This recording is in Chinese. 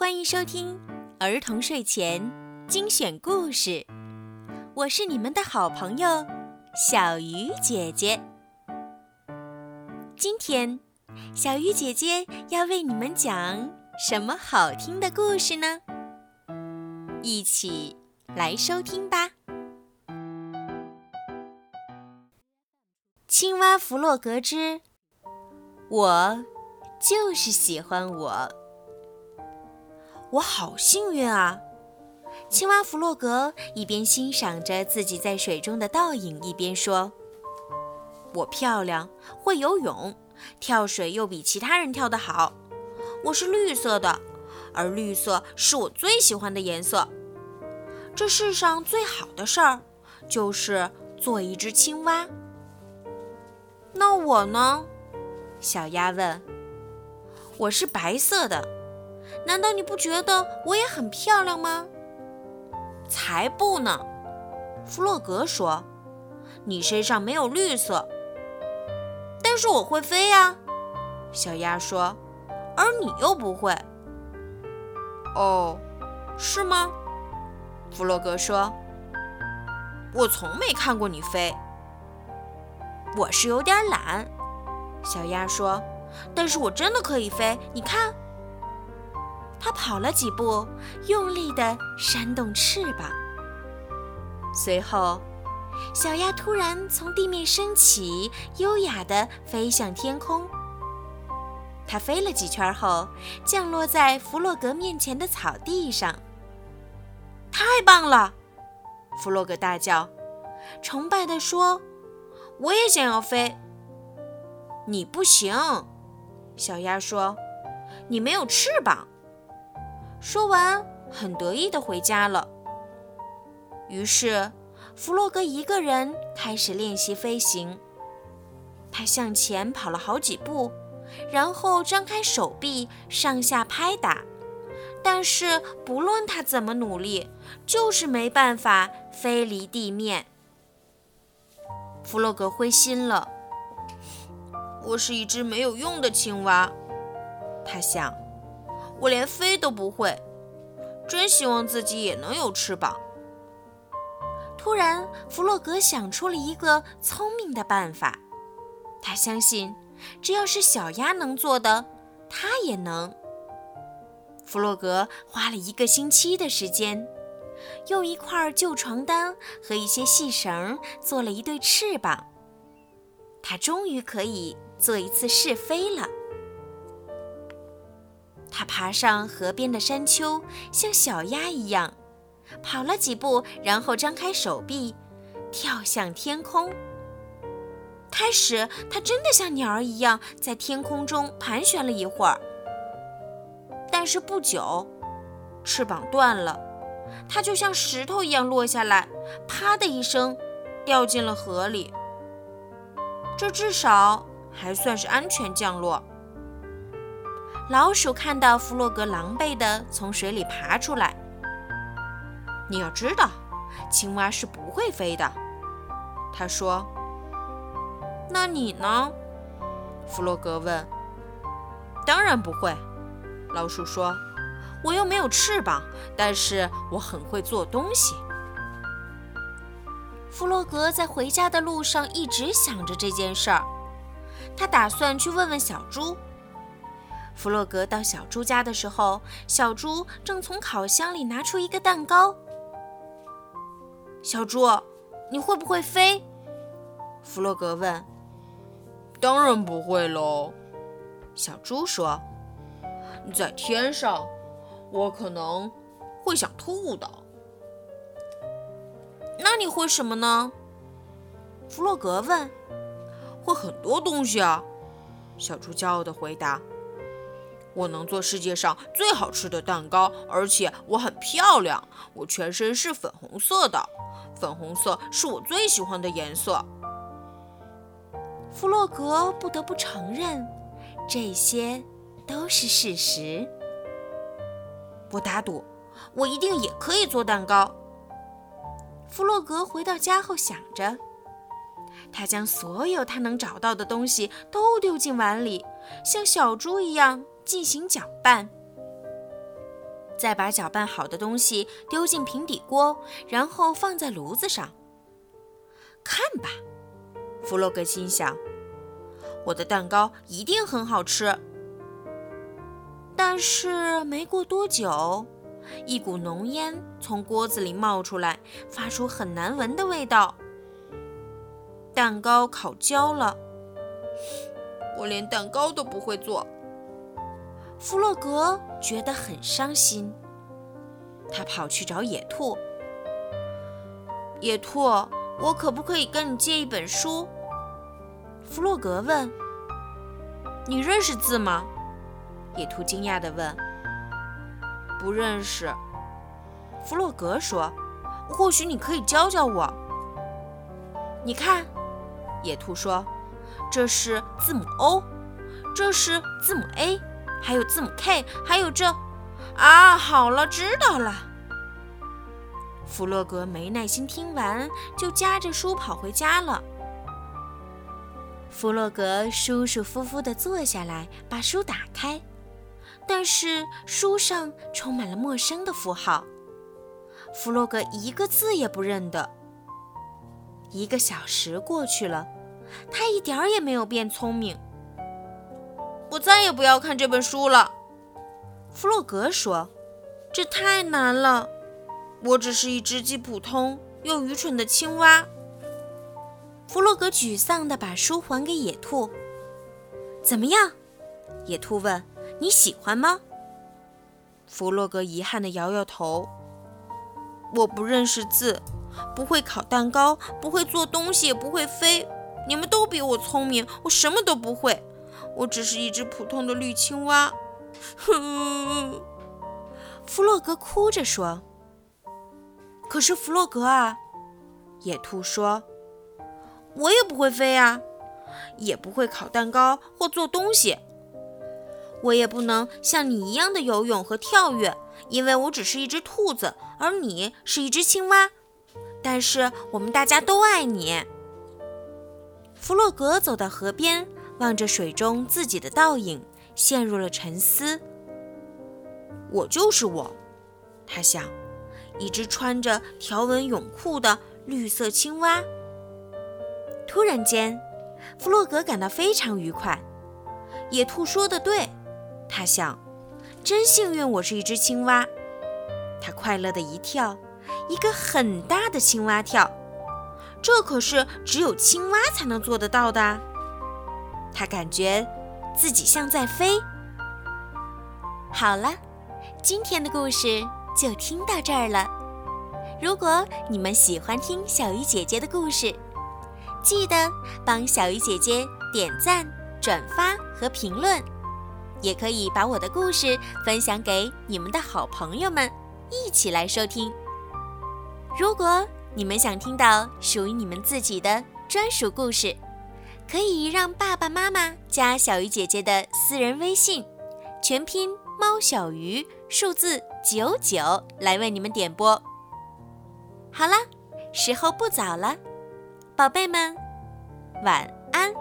欢迎收听儿童睡前精选故事，我是你们的好朋友小鱼姐姐。今天，小鱼姐姐要为你们讲什么好听的故事呢？一起来收听吧。青蛙弗洛格之，我就是喜欢我。我好幸运啊！青蛙弗洛格一边欣赏着自己在水中的倒影，一边说：“我漂亮，会游泳，跳水又比其他人跳得好。我是绿色的，而绿色是我最喜欢的颜色。这世上最好的事儿，就是做一只青蛙。”那我呢？小鸭问。“我是白色的。”难道你不觉得我也很漂亮吗？才不呢！弗洛格说：“你身上没有绿色，但是我会飞呀。”小鸭说：“而你又不会。”哦，是吗？弗洛格说：“我从没看过你飞。”我是有点懒，小鸭说：“但是我真的可以飞，你看。”它跑了几步，用力地扇动翅膀。随后，小鸭突然从地面升起，优雅地飞向天空。它飞了几圈后，降落在弗洛格面前的草地上。太棒了！弗洛格大叫，崇拜地说：“我也想要飞。”你不行，小鸭说：“你没有翅膀。”说完，很得意地回家了。于是，弗洛格一个人开始练习飞行。他向前跑了好几步，然后张开手臂上下拍打。但是，不论他怎么努力，就是没办法飞离地面。弗洛格灰心了。我是一只没有用的青蛙，他想。我连飞都不会，真希望自己也能有翅膀。突然，弗洛格想出了一个聪明的办法。他相信，只要是小鸭能做的，他也能。弗洛格花了一个星期的时间，用一块旧床单和一些细绳做了一对翅膀。他终于可以做一次试飞了。他爬上河边的山丘，像小鸭一样跑了几步，然后张开手臂，跳向天空。开始，他真的像鸟儿一样在天空中盘旋了一会儿，但是不久，翅膀断了，它就像石头一样落下来，啪的一声，掉进了河里。这至少还算是安全降落。老鼠看到弗洛格狼狈地从水里爬出来。你要知道，青蛙是不会飞的，他说。那你呢？弗洛格问。当然不会，老鼠说。我又没有翅膀，但是我很会做东西。弗洛格在回家的路上一直想着这件事儿，他打算去问问小猪。弗洛格到小猪家的时候，小猪正从烤箱里拿出一个蛋糕。小猪，你会不会飞？弗洛格问。当然不会喽，小猪说。在天上，我可能会想吐的。那你会什么呢？弗洛格问。会很多东西啊，小猪骄傲的回答。我能做世界上最好吃的蛋糕，而且我很漂亮。我全身是粉红色的，粉红色是我最喜欢的颜色。弗洛格不得不承认，这些都是事实。我打赌，我一定也可以做蛋糕。弗洛格回到家后想着，他将所有他能找到的东西都丢进碗里，像小猪一样。进行搅拌。再把搅拌好的东西丢进平底锅，然后放在炉子上。看吧，弗洛格心想，我的蛋糕一定很好吃。但是没过多久，一股浓烟从锅子里冒出来，发出很难闻的味道。蛋糕烤焦了，我连蛋糕都不会做。弗洛格觉得很伤心，他跑去找野兔。野兔，我可不可以跟你借一本书？弗洛格问。你认识字吗？野兔惊讶地问。不认识。弗洛格说。或许你可以教教我。你看。野兔说：“这是字母 O，这是字母 A，还有字母 K，还有这……啊，好了，知道了。”弗洛格没耐心听完，就夹着书跑回家了。弗洛格舒舒服服地坐下来，把书打开，但是书上充满了陌生的符号，弗洛格一个字也不认得。一个小时过去了，他一点儿也没有变聪明。我再也不要看这本书了，弗洛格说：“这太难了，我只是一只既普通又愚蠢的青蛙。”弗洛格沮丧地把书还给野兔。“怎么样？”野兔问，“你喜欢吗？”弗洛格遗憾地摇摇头：“我不认识字。”不会烤蛋糕，不会做东西，也不会飞。你们都比我聪明，我什么都不会。我只是一只普通的绿青蛙。哼！弗洛格哭着说。可是弗洛格啊，野兔说，我也不会飞啊，也不会烤蛋糕或做东西。我也不能像你一样的游泳和跳跃，因为我只是一只兔子，而你是一只青蛙。但是我们大家都爱你。弗洛格走到河边，望着水中自己的倒影，陷入了沉思。我就是我，他想，一只穿着条纹泳裤的绿色青蛙。突然间，弗洛格感到非常愉快。野兔说的对，他想，真幸运我是一只青蛙。他快乐的一跳。一个很大的青蛙跳，这可是只有青蛙才能做得到的。他感觉自己像在飞。好了，今天的故事就听到这儿了。如果你们喜欢听小鱼姐姐的故事，记得帮小鱼姐姐点赞、转发和评论，也可以把我的故事分享给你们的好朋友们，一起来收听。如果你们想听到属于你们自己的专属故事，可以让爸爸妈妈加小鱼姐姐的私人微信，全拼猫小鱼数字九九来为你们点播。好了，时候不早了，宝贝们，晚安。